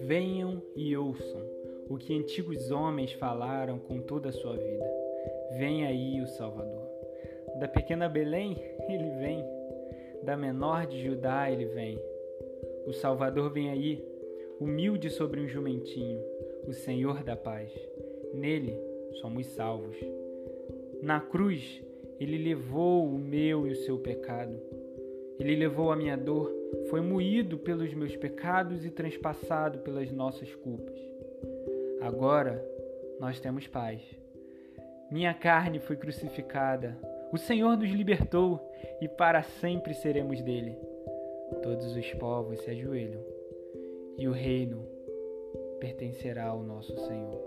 Venham e ouçam o que antigos homens falaram com toda a sua vida. Vem aí o Salvador. Da pequena Belém, ele vem. Da menor de Judá, ele vem. O Salvador vem aí, humilde sobre um jumentinho, o Senhor da paz. Nele somos salvos. Na cruz, ele levou o meu e o seu pecado. Ele levou a minha dor, foi moído pelos meus pecados e transpassado pelas nossas culpas. Agora nós temos paz. Minha carne foi crucificada, o Senhor nos libertou e para sempre seremos dele. Todos os povos se ajoelham e o reino pertencerá ao nosso Senhor.